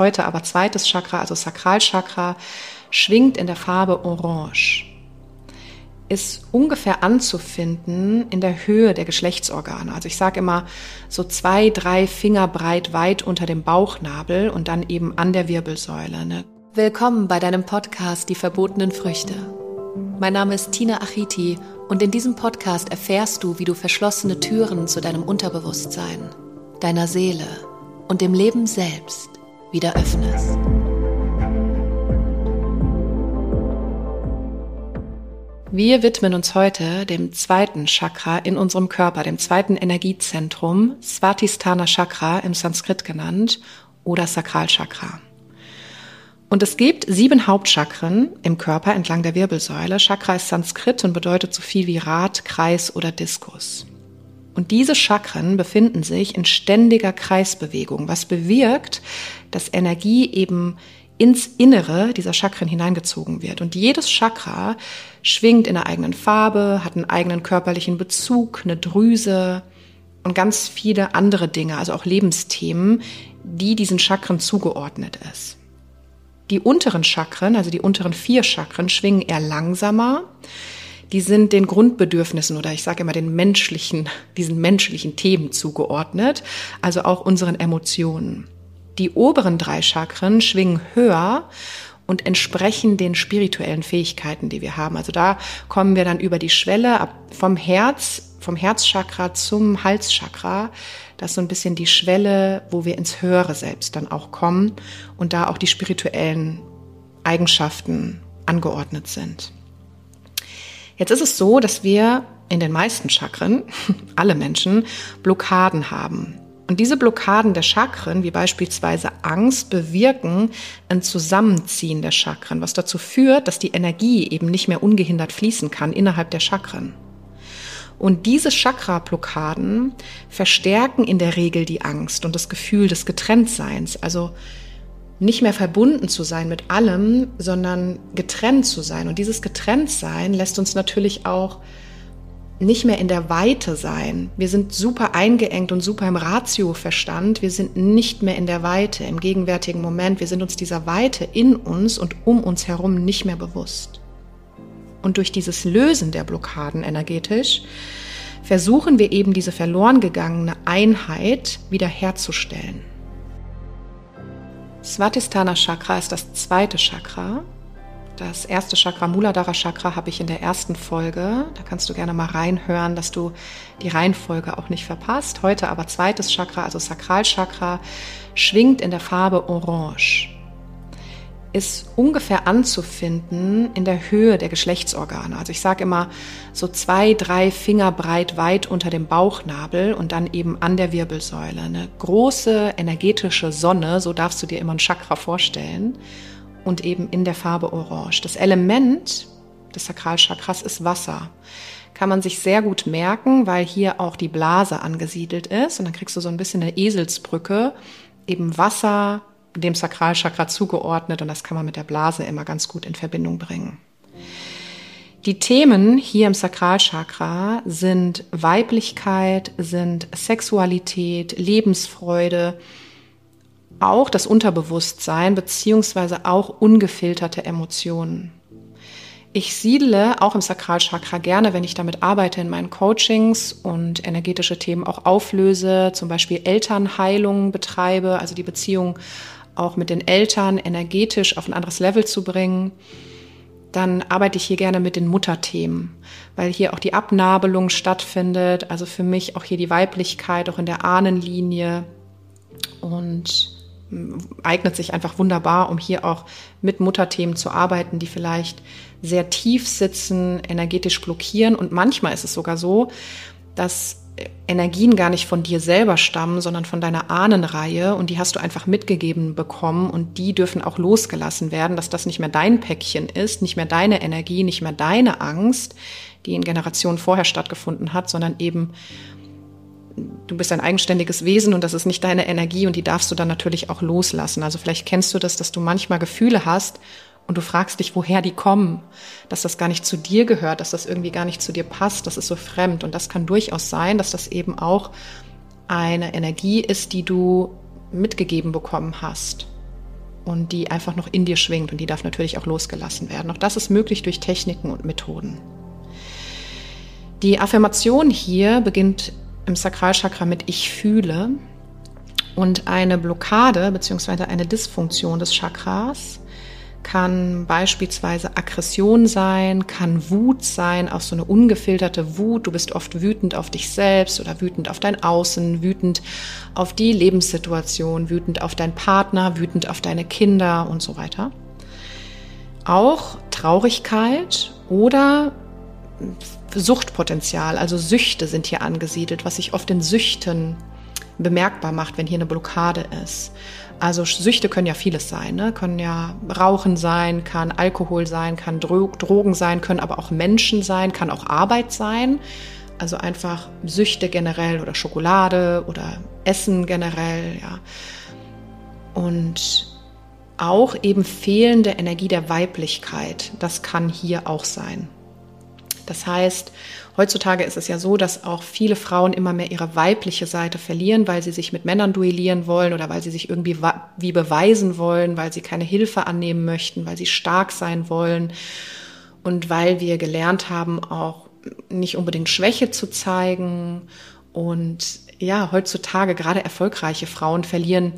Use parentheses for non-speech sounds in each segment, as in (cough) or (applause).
Heute aber zweites Chakra, also Sakralchakra, schwingt in der Farbe Orange. Ist ungefähr anzufinden in der Höhe der Geschlechtsorgane. Also ich sage immer so zwei, drei Finger breit weit unter dem Bauchnabel und dann eben an der Wirbelsäule. Ne? Willkommen bei deinem Podcast Die verbotenen Früchte. Mein Name ist Tina Achiti und in diesem Podcast erfährst du, wie du verschlossene Türen zu deinem Unterbewusstsein, deiner Seele und dem Leben selbst wieder öffnest. Wir widmen uns heute dem zweiten Chakra in unserem Körper, dem zweiten Energiezentrum, Svatisthana Chakra im Sanskrit genannt oder Sakralchakra. Und es gibt sieben Hauptchakren im Körper entlang der Wirbelsäule. Chakra ist Sanskrit und bedeutet so viel wie Rad, Kreis oder Diskus. Und diese Chakren befinden sich in ständiger Kreisbewegung, was bewirkt, dass Energie eben ins Innere dieser Chakren hineingezogen wird. Und jedes Chakra schwingt in einer eigenen Farbe, hat einen eigenen körperlichen Bezug, eine Drüse und ganz viele andere Dinge, also auch Lebensthemen, die diesen Chakren zugeordnet ist. Die unteren Chakren, also die unteren vier Chakren, schwingen eher langsamer. Die sind den Grundbedürfnissen oder ich sage immer den menschlichen, diesen menschlichen Themen zugeordnet, also auch unseren Emotionen. Die oberen drei Chakren schwingen höher und entsprechen den spirituellen Fähigkeiten, die wir haben. Also da kommen wir dann über die Schwelle vom Herz, vom Herzchakra zum Halschakra. Das ist so ein bisschen die Schwelle, wo wir ins höhere Selbst dann auch kommen und da auch die spirituellen Eigenschaften angeordnet sind. Jetzt ist es so, dass wir in den meisten Chakren, (laughs) alle Menschen, Blockaden haben. Und diese Blockaden der Chakren, wie beispielsweise Angst, bewirken ein Zusammenziehen der Chakren, was dazu führt, dass die Energie eben nicht mehr ungehindert fließen kann innerhalb der Chakren. Und diese Chakra-Blockaden verstärken in der Regel die Angst und das Gefühl des Getrenntseins. Also nicht mehr verbunden zu sein mit allem, sondern getrennt zu sein. Und dieses Getrenntsein lässt uns natürlich auch nicht mehr in der Weite sein. Wir sind super eingeengt und super im Ratioverstand. Wir sind nicht mehr in der Weite im gegenwärtigen Moment. Wir sind uns dieser Weite in uns und um uns herum nicht mehr bewusst. Und durch dieses Lösen der Blockaden energetisch versuchen wir eben diese verloren gegangene Einheit wiederherzustellen. Svatisthana Chakra ist das zweite Chakra. Das erste Chakra, Muladhara Chakra, habe ich in der ersten Folge. Da kannst du gerne mal reinhören, dass du die Reihenfolge auch nicht verpasst. Heute aber zweites Chakra, also Sakralchakra, schwingt in der Farbe Orange ist ungefähr anzufinden in der Höhe der Geschlechtsorgane. Also ich sage immer so zwei, drei Finger breit weit unter dem Bauchnabel und dann eben an der Wirbelsäule. Eine große energetische Sonne, so darfst du dir immer ein Chakra vorstellen, und eben in der Farbe Orange. Das Element des Sakralchakras ist Wasser. Kann man sich sehr gut merken, weil hier auch die Blase angesiedelt ist und dann kriegst du so ein bisschen eine Eselsbrücke, eben Wasser, dem Sakralchakra zugeordnet und das kann man mit der Blase immer ganz gut in Verbindung bringen. Die Themen hier im Sakralchakra sind Weiblichkeit, sind Sexualität, Lebensfreude, auch das Unterbewusstsein beziehungsweise auch ungefilterte Emotionen. Ich siedle auch im Sakralchakra gerne, wenn ich damit arbeite, in meinen Coachings und energetische Themen auch auflöse, zum Beispiel Elternheilung betreibe, also die Beziehung auch mit den Eltern energetisch auf ein anderes Level zu bringen, dann arbeite ich hier gerne mit den Mutterthemen, weil hier auch die Abnabelung stattfindet, also für mich auch hier die Weiblichkeit, auch in der Ahnenlinie. Und hm, eignet sich einfach wunderbar, um hier auch mit Mutterthemen zu arbeiten, die vielleicht sehr tief sitzen, energetisch blockieren. Und manchmal ist es sogar so, dass Energien gar nicht von dir selber stammen, sondern von deiner Ahnenreihe und die hast du einfach mitgegeben bekommen und die dürfen auch losgelassen werden, dass das nicht mehr dein Päckchen ist, nicht mehr deine Energie, nicht mehr deine Angst, die in Generationen vorher stattgefunden hat, sondern eben du bist ein eigenständiges Wesen und das ist nicht deine Energie und die darfst du dann natürlich auch loslassen. Also vielleicht kennst du das, dass du manchmal Gefühle hast und du fragst dich, woher die kommen, dass das gar nicht zu dir gehört, dass das irgendwie gar nicht zu dir passt, das ist so fremd. Und das kann durchaus sein, dass das eben auch eine Energie ist, die du mitgegeben bekommen hast. und die einfach noch in dir schwingt und die darf natürlich auch losgelassen werden. Auch das ist möglich durch Techniken und Methoden. Die Affirmation hier beginnt im Sakralchakra mit Ich fühle und eine Blockade bzw. eine Dysfunktion des Chakras kann beispielsweise Aggression sein, kann Wut sein, auch so eine ungefilterte Wut. Du bist oft wütend auf dich selbst oder wütend auf dein Außen, wütend auf die Lebenssituation, wütend auf deinen Partner, wütend auf deine Kinder und so weiter. Auch Traurigkeit oder Suchtpotenzial, also Süchte sind hier angesiedelt, was sich oft in Süchten bemerkbar macht, wenn hier eine Blockade ist. Also Süchte können ja vieles sein, ne? können ja Rauchen sein, kann Alkohol sein, kann Dro Drogen sein, können aber auch Menschen sein, kann auch Arbeit sein. Also einfach Süchte generell oder Schokolade oder Essen generell, ja. Und auch eben fehlende Energie der Weiblichkeit, das kann hier auch sein. Das heißt, heutzutage ist es ja so, dass auch viele Frauen immer mehr ihre weibliche Seite verlieren, weil sie sich mit Männern duellieren wollen oder weil sie sich irgendwie wie beweisen wollen, weil sie keine Hilfe annehmen möchten, weil sie stark sein wollen und weil wir gelernt haben, auch nicht unbedingt Schwäche zu zeigen. Und ja, heutzutage gerade erfolgreiche Frauen verlieren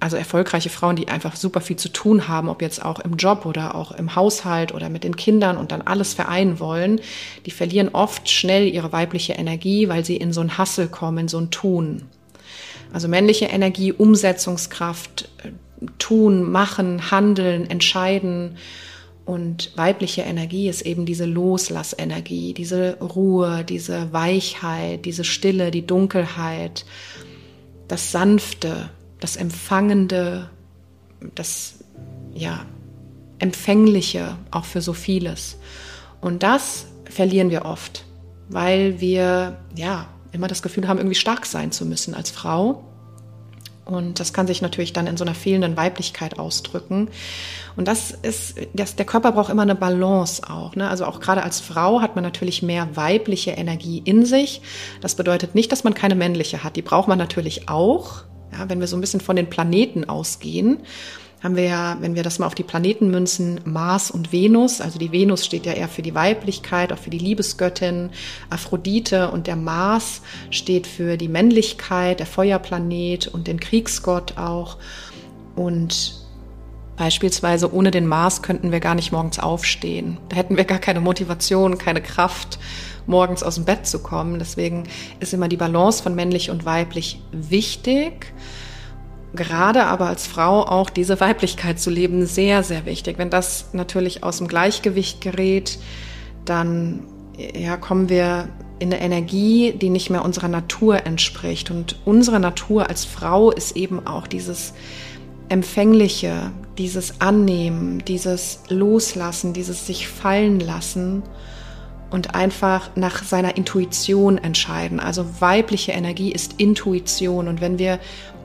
also erfolgreiche Frauen, die einfach super viel zu tun haben, ob jetzt auch im Job oder auch im Haushalt oder mit den Kindern und dann alles vereinen wollen, die verlieren oft schnell ihre weibliche Energie, weil sie in so ein Hassel kommen, in so ein Tun. Also männliche Energie, Umsetzungskraft, äh, tun, machen, handeln, entscheiden. Und weibliche Energie ist eben diese Loslassenergie, diese Ruhe, diese Weichheit, diese Stille, die Dunkelheit, das Sanfte, das Empfangende, das ja, Empfängliche auch für so vieles. Und das verlieren wir oft, weil wir ja immer das Gefühl haben, irgendwie stark sein zu müssen als Frau. Und das kann sich natürlich dann in so einer fehlenden Weiblichkeit ausdrücken. Und das ist, das, der Körper braucht immer eine Balance auch. Ne? Also auch gerade als Frau hat man natürlich mehr weibliche Energie in sich. Das bedeutet nicht, dass man keine männliche hat. Die braucht man natürlich auch. Ja, wenn wir so ein bisschen von den Planeten ausgehen, haben wir ja, wenn wir das mal auf die Planeten münzen, Mars und Venus. Also die Venus steht ja eher für die Weiblichkeit, auch für die Liebesgöttin, Aphrodite und der Mars steht für die Männlichkeit, der Feuerplanet und den Kriegsgott auch. Und beispielsweise ohne den Mars könnten wir gar nicht morgens aufstehen. Da hätten wir gar keine Motivation, keine Kraft morgens aus dem Bett zu kommen. Deswegen ist immer die Balance von männlich und weiblich wichtig. Gerade aber als Frau auch diese Weiblichkeit zu leben, sehr, sehr wichtig. Wenn das natürlich aus dem Gleichgewicht gerät, dann ja, kommen wir in eine Energie, die nicht mehr unserer Natur entspricht. Und unsere Natur als Frau ist eben auch dieses Empfängliche, dieses Annehmen, dieses Loslassen, dieses sich fallen lassen und einfach nach seiner Intuition entscheiden. Also weibliche Energie ist Intuition und wenn wir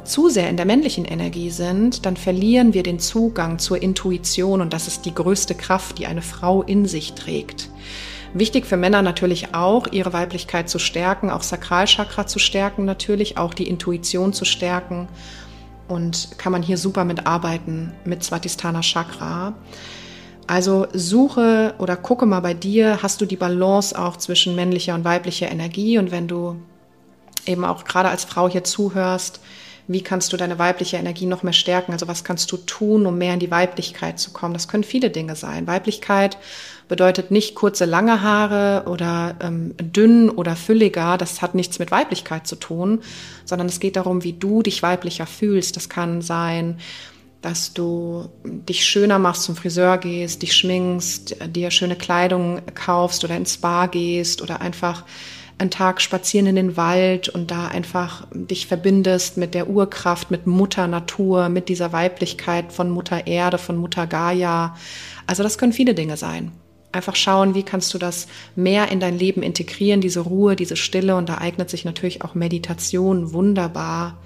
zu sehr in der männlichen Energie sind, dann verlieren wir den Zugang zur Intuition und das ist die größte Kraft, die eine Frau in sich trägt. Wichtig für Männer natürlich auch, ihre Weiblichkeit zu stärken, auch Sakralchakra zu stärken natürlich, auch die Intuition zu stärken und kann man hier super mitarbeiten mit Svatistana Chakra. Also suche oder gucke mal bei dir, hast du die Balance auch zwischen männlicher und weiblicher Energie und wenn du eben auch gerade als Frau hier zuhörst, wie kannst du deine weibliche Energie noch mehr stärken? Also was kannst du tun, um mehr in die Weiblichkeit zu kommen? Das können viele Dinge sein. Weiblichkeit bedeutet nicht kurze, lange Haare oder ähm, dünn oder fülliger. Das hat nichts mit Weiblichkeit zu tun, sondern es geht darum, wie du dich weiblicher fühlst. Das kann sein, dass du dich schöner machst, zum Friseur gehst, dich schminkst, dir schöne Kleidung kaufst oder ins Spa gehst oder einfach einen Tag spazieren in den Wald und da einfach dich verbindest mit der Urkraft, mit Mutter Natur, mit dieser Weiblichkeit von Mutter Erde, von Mutter Gaia. Also das können viele Dinge sein. Einfach schauen, wie kannst du das mehr in dein Leben integrieren, diese Ruhe, diese Stille und da eignet sich natürlich auch Meditation wunderbar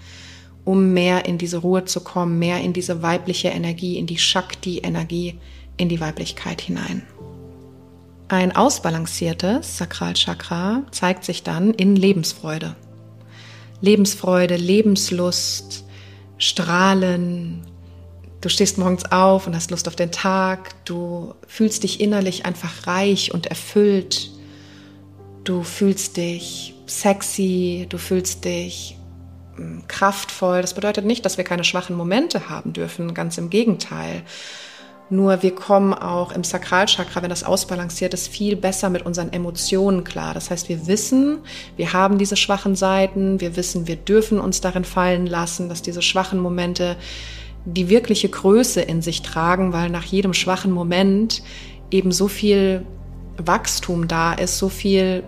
um mehr in diese Ruhe zu kommen, mehr in diese weibliche Energie, in die Shakti-Energie, in die Weiblichkeit hinein. Ein ausbalanciertes Sakralchakra zeigt sich dann in Lebensfreude. Lebensfreude, Lebenslust, Strahlen, Du stehst morgens auf und hast Lust auf den Tag. Du fühlst dich innerlich einfach reich und erfüllt. Du fühlst dich sexy, du fühlst dich kraftvoll. Das bedeutet nicht, dass wir keine schwachen Momente haben dürfen, ganz im Gegenteil. Nur wir kommen auch im Sakralchakra, wenn das ausbalanciert ist, viel besser mit unseren Emotionen klar. Das heißt, wir wissen, wir haben diese schwachen Seiten, wir wissen, wir dürfen uns darin fallen lassen, dass diese schwachen Momente die wirkliche Größe in sich tragen, weil nach jedem schwachen Moment eben so viel Wachstum da ist, so viel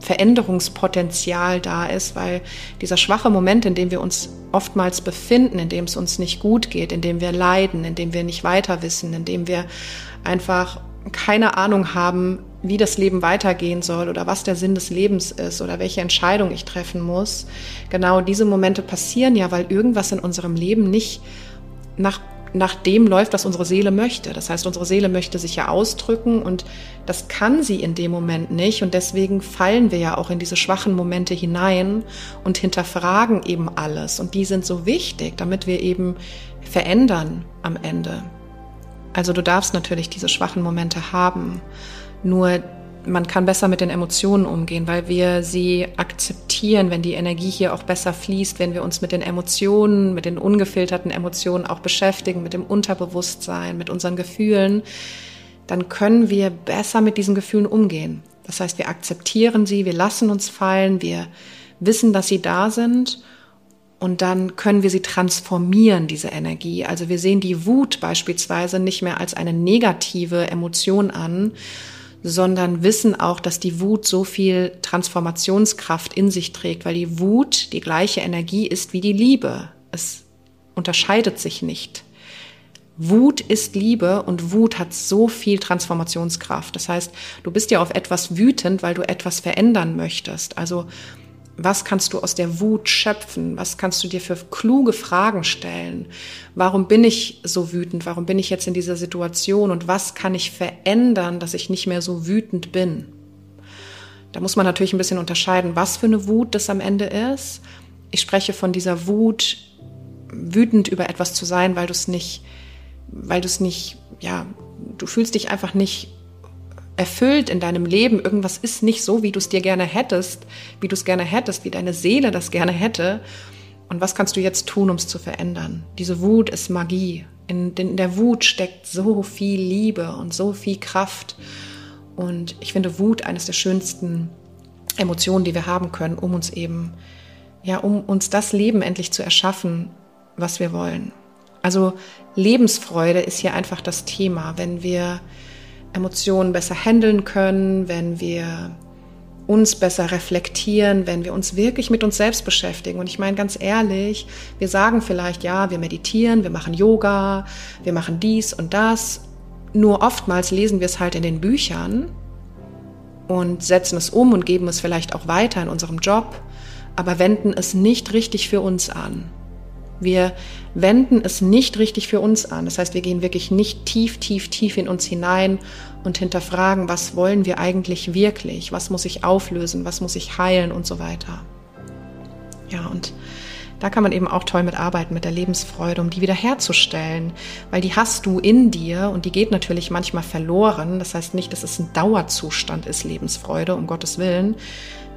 Veränderungspotenzial da ist, weil dieser schwache Moment, in dem wir uns oftmals befinden, in dem es uns nicht gut geht, in dem wir leiden, in dem wir nicht weiter wissen, in dem wir einfach keine Ahnung haben, wie das Leben weitergehen soll oder was der Sinn des Lebens ist oder welche Entscheidung ich treffen muss. Genau diese Momente passieren ja, weil irgendwas in unserem Leben nicht nach, nach dem läuft, was unsere Seele möchte. Das heißt, unsere Seele möchte sich ja ausdrücken und das kann sie in dem Moment nicht. Und deswegen fallen wir ja auch in diese schwachen Momente hinein und hinterfragen eben alles. Und die sind so wichtig, damit wir eben verändern am Ende. Also du darfst natürlich diese schwachen Momente haben. Nur man kann besser mit den Emotionen umgehen, weil wir sie akzeptieren, wenn die Energie hier auch besser fließt, wenn wir uns mit den Emotionen, mit den ungefilterten Emotionen auch beschäftigen, mit dem Unterbewusstsein, mit unseren Gefühlen, dann können wir besser mit diesen Gefühlen umgehen. Das heißt, wir akzeptieren sie, wir lassen uns fallen, wir wissen, dass sie da sind und dann können wir sie transformieren, diese Energie. Also wir sehen die Wut beispielsweise nicht mehr als eine negative Emotion an, sondern wissen auch, dass die Wut so viel Transformationskraft in sich trägt, weil die Wut die gleiche Energie ist wie die Liebe. Es unterscheidet sich nicht. Wut ist Liebe und Wut hat so viel Transformationskraft. Das heißt, du bist ja auf etwas wütend, weil du etwas verändern möchtest. Also was kannst du aus der Wut schöpfen? Was kannst du dir für kluge Fragen stellen? Warum bin ich so wütend? Warum bin ich jetzt in dieser Situation? Und was kann ich verändern, dass ich nicht mehr so wütend bin? Da muss man natürlich ein bisschen unterscheiden, was für eine Wut das am Ende ist. Ich spreche von dieser Wut, wütend über etwas zu sein, weil du es nicht, weil du es nicht, ja, du fühlst dich einfach nicht erfüllt in deinem Leben, irgendwas ist nicht so, wie du es dir gerne hättest, wie du es gerne hättest, wie deine Seele das gerne hätte. Und was kannst du jetzt tun, um es zu verändern? Diese Wut ist Magie. In, in der Wut steckt so viel Liebe und so viel Kraft. Und ich finde Wut eines der schönsten Emotionen, die wir haben können, um uns eben, ja, um uns das Leben endlich zu erschaffen, was wir wollen. Also Lebensfreude ist hier einfach das Thema. Wenn wir Emotionen besser handeln können, wenn wir uns besser reflektieren, wenn wir uns wirklich mit uns selbst beschäftigen. Und ich meine ganz ehrlich, wir sagen vielleicht, ja, wir meditieren, wir machen Yoga, wir machen dies und das. Nur oftmals lesen wir es halt in den Büchern und setzen es um und geben es vielleicht auch weiter in unserem Job, aber wenden es nicht richtig für uns an. Wir wenden es nicht richtig für uns an. Das heißt, wir gehen wirklich nicht tief, tief, tief in uns hinein und hinterfragen, was wollen wir eigentlich wirklich? Was muss ich auflösen? Was muss ich heilen und so weiter. Ja, und da kann man eben auch toll mit arbeiten, mit der Lebensfreude, um die wiederherzustellen, weil die hast du in dir und die geht natürlich manchmal verloren. Das heißt nicht, dass es ein Dauerzustand ist, Lebensfreude, um Gottes Willen,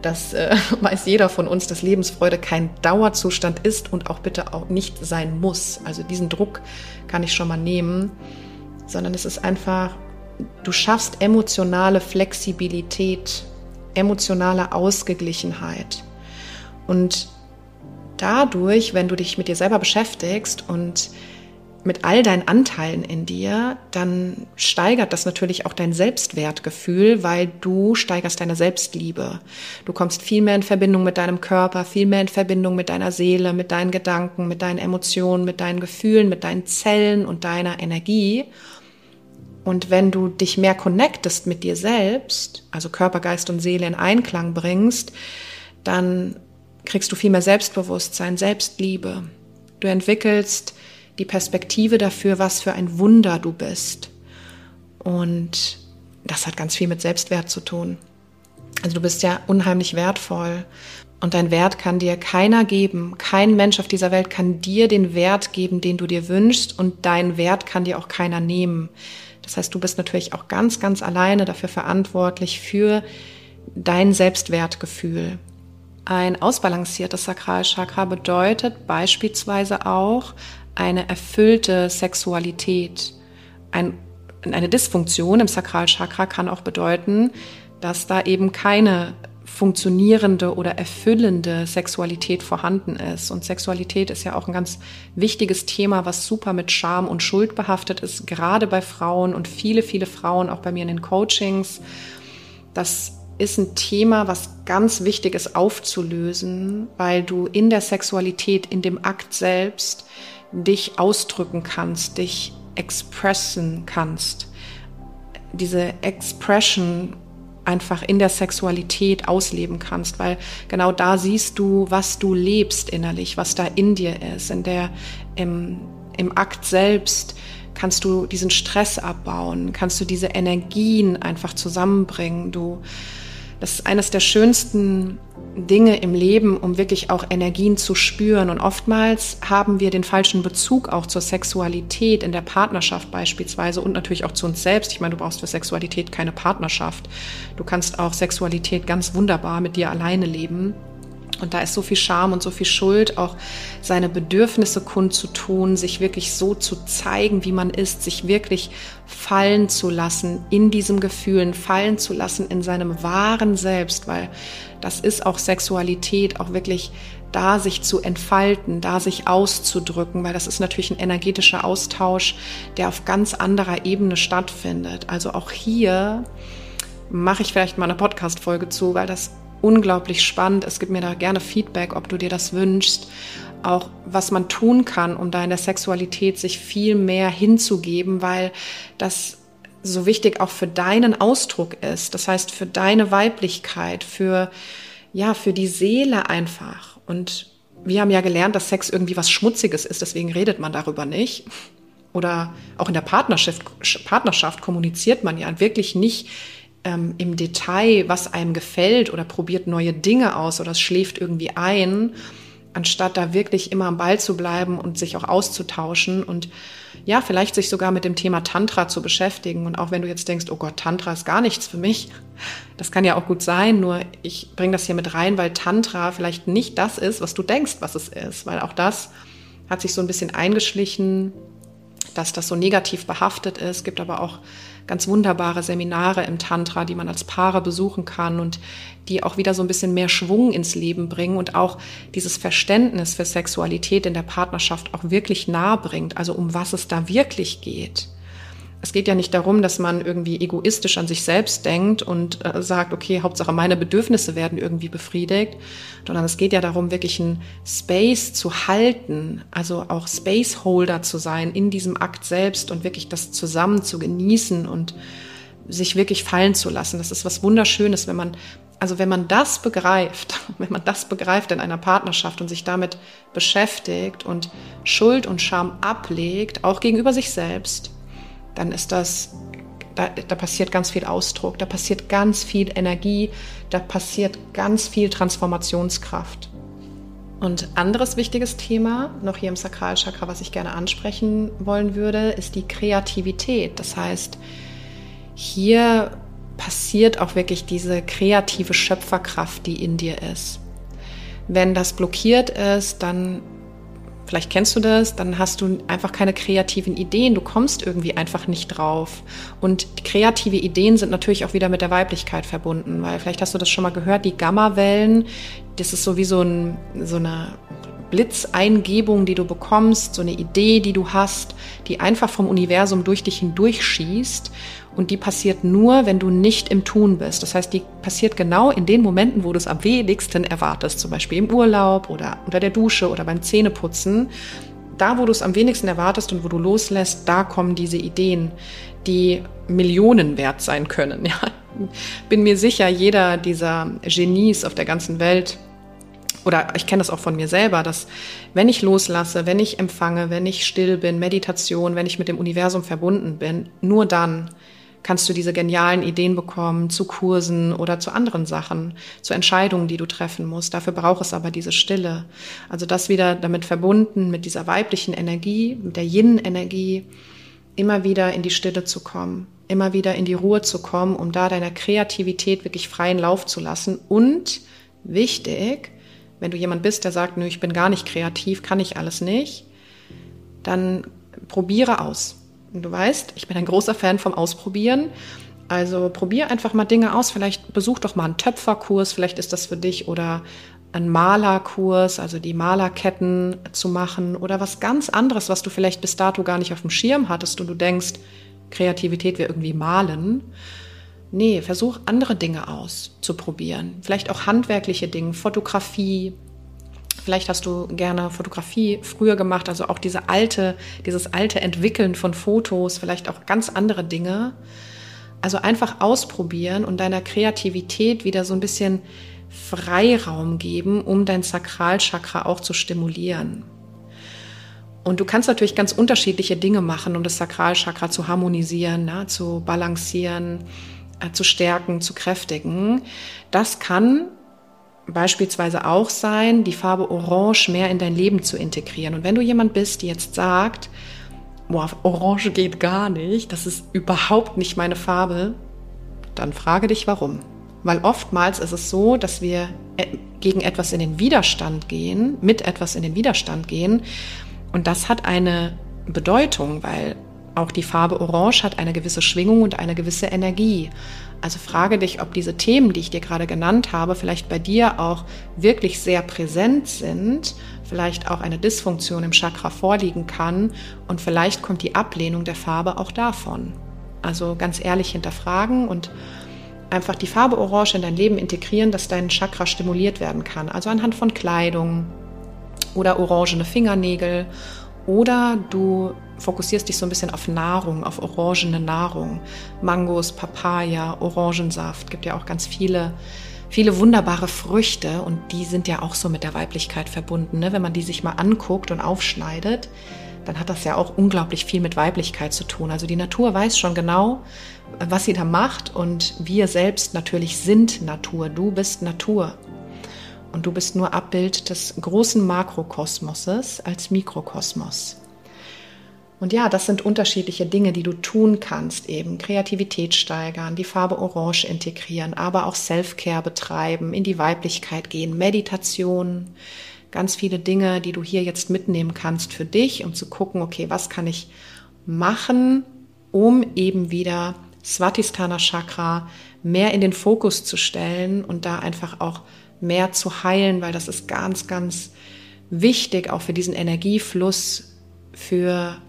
das äh, (laughs) weiß jeder von uns, dass Lebensfreude kein Dauerzustand ist und auch bitte auch nicht sein muss. Also diesen Druck kann ich schon mal nehmen, sondern es ist einfach, du schaffst emotionale Flexibilität, emotionale Ausgeglichenheit. Und dadurch, wenn du dich mit dir selber beschäftigst und mit all deinen Anteilen in dir, dann steigert das natürlich auch dein Selbstwertgefühl, weil du steigerst deine Selbstliebe. Du kommst viel mehr in Verbindung mit deinem Körper, viel mehr in Verbindung mit deiner Seele, mit deinen Gedanken, mit deinen Emotionen, mit deinen Gefühlen, mit deinen Zellen und deiner Energie. Und wenn du dich mehr connectest mit dir selbst, also Körper, Geist und Seele in Einklang bringst, dann kriegst du viel mehr Selbstbewusstsein, Selbstliebe. Du entwickelst die Perspektive dafür, was für ein Wunder du bist. Und das hat ganz viel mit Selbstwert zu tun. Also du bist ja unheimlich wertvoll. Und dein Wert kann dir keiner geben. Kein Mensch auf dieser Welt kann dir den Wert geben, den du dir wünschst. Und dein Wert kann dir auch keiner nehmen. Das heißt, du bist natürlich auch ganz, ganz alleine dafür verantwortlich für dein Selbstwertgefühl. Ein ausbalanciertes Sakralchakra bedeutet beispielsweise auch eine erfüllte Sexualität. Ein, eine Dysfunktion im Sakralchakra kann auch bedeuten, dass da eben keine funktionierende oder erfüllende Sexualität vorhanden ist. Und Sexualität ist ja auch ein ganz wichtiges Thema, was super mit Scham und Schuld behaftet ist, gerade bei Frauen und viele, viele Frauen auch bei mir in den Coachings. Das ist ein Thema, was ganz wichtig ist aufzulösen, weil du in der Sexualität, in dem Akt selbst dich ausdrücken kannst, dich expressen kannst. Diese Expression einfach in der Sexualität ausleben kannst, weil genau da siehst du, was du lebst innerlich, was da in dir ist. In der, im, im Akt selbst kannst du diesen Stress abbauen, kannst du diese Energien einfach zusammenbringen. Du, das ist eines der schönsten Dinge im Leben, um wirklich auch Energien zu spüren. Und oftmals haben wir den falschen Bezug auch zur Sexualität in der Partnerschaft beispielsweise und natürlich auch zu uns selbst. Ich meine, du brauchst für Sexualität keine Partnerschaft. Du kannst auch Sexualität ganz wunderbar mit dir alleine leben. Und da ist so viel Scham und so viel Schuld, auch seine Bedürfnisse kundzutun, sich wirklich so zu zeigen, wie man ist, sich wirklich fallen zu lassen in diesem Gefühlen, fallen zu lassen in seinem wahren Selbst, weil das ist auch Sexualität, auch wirklich da sich zu entfalten, da sich auszudrücken, weil das ist natürlich ein energetischer Austausch, der auf ganz anderer Ebene stattfindet. Also auch hier mache ich vielleicht mal eine Podcast-Folge zu, weil das unglaublich spannend. Es gibt mir da gerne Feedback, ob du dir das wünschst. Auch was man tun kann, um da in der Sexualität sich viel mehr hinzugeben, weil das so wichtig auch für deinen Ausdruck ist. Das heißt, für deine Weiblichkeit, für, ja, für die Seele einfach. Und wir haben ja gelernt, dass Sex irgendwie was Schmutziges ist, deswegen redet man darüber nicht. Oder auch in der Partnerschaft, Partnerschaft kommuniziert man ja wirklich nicht ähm, im Detail, was einem gefällt oder probiert neue Dinge aus oder es schläft irgendwie ein, anstatt da wirklich immer am Ball zu bleiben und sich auch auszutauschen und ja, vielleicht sich sogar mit dem Thema Tantra zu beschäftigen. Und auch wenn du jetzt denkst, oh Gott, Tantra ist gar nichts für mich, das kann ja auch gut sein, nur ich bringe das hier mit rein, weil Tantra vielleicht nicht das ist, was du denkst, was es ist, weil auch das hat sich so ein bisschen eingeschlichen, dass das so negativ behaftet ist, gibt aber auch ganz wunderbare Seminare im Tantra, die man als Paare besuchen kann und die auch wieder so ein bisschen mehr Schwung ins Leben bringen und auch dieses Verständnis für Sexualität in der Partnerschaft auch wirklich nahe bringt, also um was es da wirklich geht es geht ja nicht darum, dass man irgendwie egoistisch an sich selbst denkt und äh, sagt, okay, Hauptsache meine Bedürfnisse werden irgendwie befriedigt, sondern es geht ja darum, wirklich einen Space zu halten, also auch Spaceholder zu sein in diesem Akt selbst und wirklich das zusammen zu genießen und sich wirklich fallen zu lassen. Das ist was Wunderschönes, wenn man, also wenn man das begreift, (laughs) wenn man das begreift in einer Partnerschaft und sich damit beschäftigt und Schuld und Scham ablegt, auch gegenüber sich selbst, dann ist das, da, da passiert ganz viel Ausdruck, da passiert ganz viel Energie, da passiert ganz viel Transformationskraft. Und anderes wichtiges Thema, noch hier im Sakralchakra, was ich gerne ansprechen wollen würde, ist die Kreativität. Das heißt, hier passiert auch wirklich diese kreative Schöpferkraft, die in dir ist. Wenn das blockiert ist, dann Vielleicht kennst du das, dann hast du einfach keine kreativen Ideen, du kommst irgendwie einfach nicht drauf. Und kreative Ideen sind natürlich auch wieder mit der Weiblichkeit verbunden, weil vielleicht hast du das schon mal gehört, die Gamma-Wellen, das ist so wie so, ein, so eine Blitzeingebung, die du bekommst, so eine Idee, die du hast, die einfach vom Universum durch dich hindurch schießt und die passiert nur, wenn du nicht im Tun bist. Das heißt, die passiert genau in den Momenten, wo du es am wenigsten erwartest. Zum Beispiel im Urlaub oder unter der Dusche oder beim Zähneputzen. Da, wo du es am wenigsten erwartest und wo du loslässt, da kommen diese Ideen, die Millionen wert sein können. (laughs) Ja. Bin mir sicher, jeder dieser Genies auf der ganzen Welt oder ich kenne das auch von mir selber, dass wenn ich loslasse, wenn ich empfange, wenn ich still bin, Meditation, wenn ich mit dem Universum verbunden bin, nur dann kannst du diese genialen Ideen bekommen zu Kursen oder zu anderen Sachen, zu Entscheidungen, die du treffen musst. Dafür braucht es aber diese Stille. Also das wieder damit verbunden mit dieser weiblichen Energie, mit der Yin-Energie, immer wieder in die Stille zu kommen, immer wieder in die Ruhe zu kommen, um da deiner Kreativität wirklich freien Lauf zu lassen. Und wichtig, wenn du jemand bist, der sagt, nö, ich bin gar nicht kreativ, kann ich alles nicht, dann probiere aus. Und du weißt, ich bin ein großer Fan vom Ausprobieren. Also probier einfach mal Dinge aus. Vielleicht besuch doch mal einen Töpferkurs, vielleicht ist das für dich oder einen Malerkurs, also die Malerketten zu machen oder was ganz anderes, was du vielleicht bis dato gar nicht auf dem Schirm hattest und du denkst, Kreativität wäre irgendwie malen. Nee, versuch andere Dinge auszuprobieren. Vielleicht auch handwerkliche Dinge, Fotografie. Vielleicht hast du gerne Fotografie früher gemacht, also auch diese alte, dieses alte Entwickeln von Fotos, vielleicht auch ganz andere Dinge. Also einfach ausprobieren und deiner Kreativität wieder so ein bisschen Freiraum geben, um dein Sakralchakra auch zu stimulieren. Und du kannst natürlich ganz unterschiedliche Dinge machen, um das Sakralchakra zu harmonisieren, na, zu balancieren, zu stärken, zu kräftigen. Das kann beispielsweise auch sein, die Farbe Orange mehr in dein Leben zu integrieren. Und wenn du jemand bist, die jetzt sagt, boah, Orange geht gar nicht, das ist überhaupt nicht meine Farbe, dann frage dich warum. Weil oftmals ist es so, dass wir äh, gegen etwas in den Widerstand gehen, mit etwas in den Widerstand gehen. Und das hat eine Bedeutung, weil auch die Farbe Orange hat eine gewisse Schwingung und eine gewisse Energie. Also frage dich, ob diese Themen, die ich dir gerade genannt habe, vielleicht bei dir auch wirklich sehr präsent sind, vielleicht auch eine Dysfunktion im Chakra vorliegen kann und vielleicht kommt die Ablehnung der Farbe auch davon. Also ganz ehrlich hinterfragen und einfach die Farbe Orange in dein Leben integrieren, dass dein Chakra stimuliert werden kann. Also anhand von Kleidung oder orangene Fingernägel oder du fokussierst dich so ein bisschen auf Nahrung, auf orangene Nahrung. Mangos, Papaya, Orangensaft, gibt ja auch ganz viele, viele wunderbare Früchte und die sind ja auch so mit der Weiblichkeit verbunden. Ne? Wenn man die sich mal anguckt und aufschneidet, dann hat das ja auch unglaublich viel mit Weiblichkeit zu tun. Also die Natur weiß schon genau, was sie da macht und wir selbst natürlich sind Natur. Du bist Natur. Und du bist nur Abbild des großen Makrokosmoses als Mikrokosmos. Und ja, das sind unterschiedliche Dinge, die du tun kannst, eben Kreativität steigern, die Farbe Orange integrieren, aber auch Self-Care betreiben, in die Weiblichkeit gehen, Meditation, ganz viele Dinge, die du hier jetzt mitnehmen kannst für dich, um zu gucken, okay, was kann ich machen, um eben wieder Svatisthana Chakra mehr in den Fokus zu stellen und da einfach auch mehr zu heilen, weil das ist ganz, ganz wichtig auch für diesen Energiefluss, für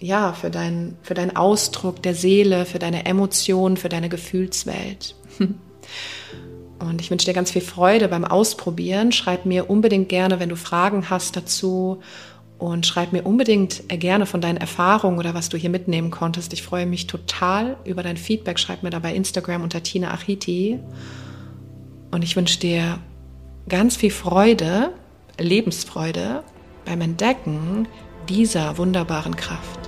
ja, für deinen für deinen Ausdruck der Seele, für deine Emotionen, für deine Gefühlswelt. (laughs) Und ich wünsche dir ganz viel Freude beim Ausprobieren. Schreib mir unbedingt gerne, wenn du Fragen hast dazu. Und schreib mir unbedingt gerne von deinen Erfahrungen oder was du hier mitnehmen konntest. Ich freue mich total über dein Feedback. Schreib mir da bei Instagram unter Tina Achiti. Und ich wünsche dir ganz viel Freude, Lebensfreude beim Entdecken dieser wunderbaren Kraft.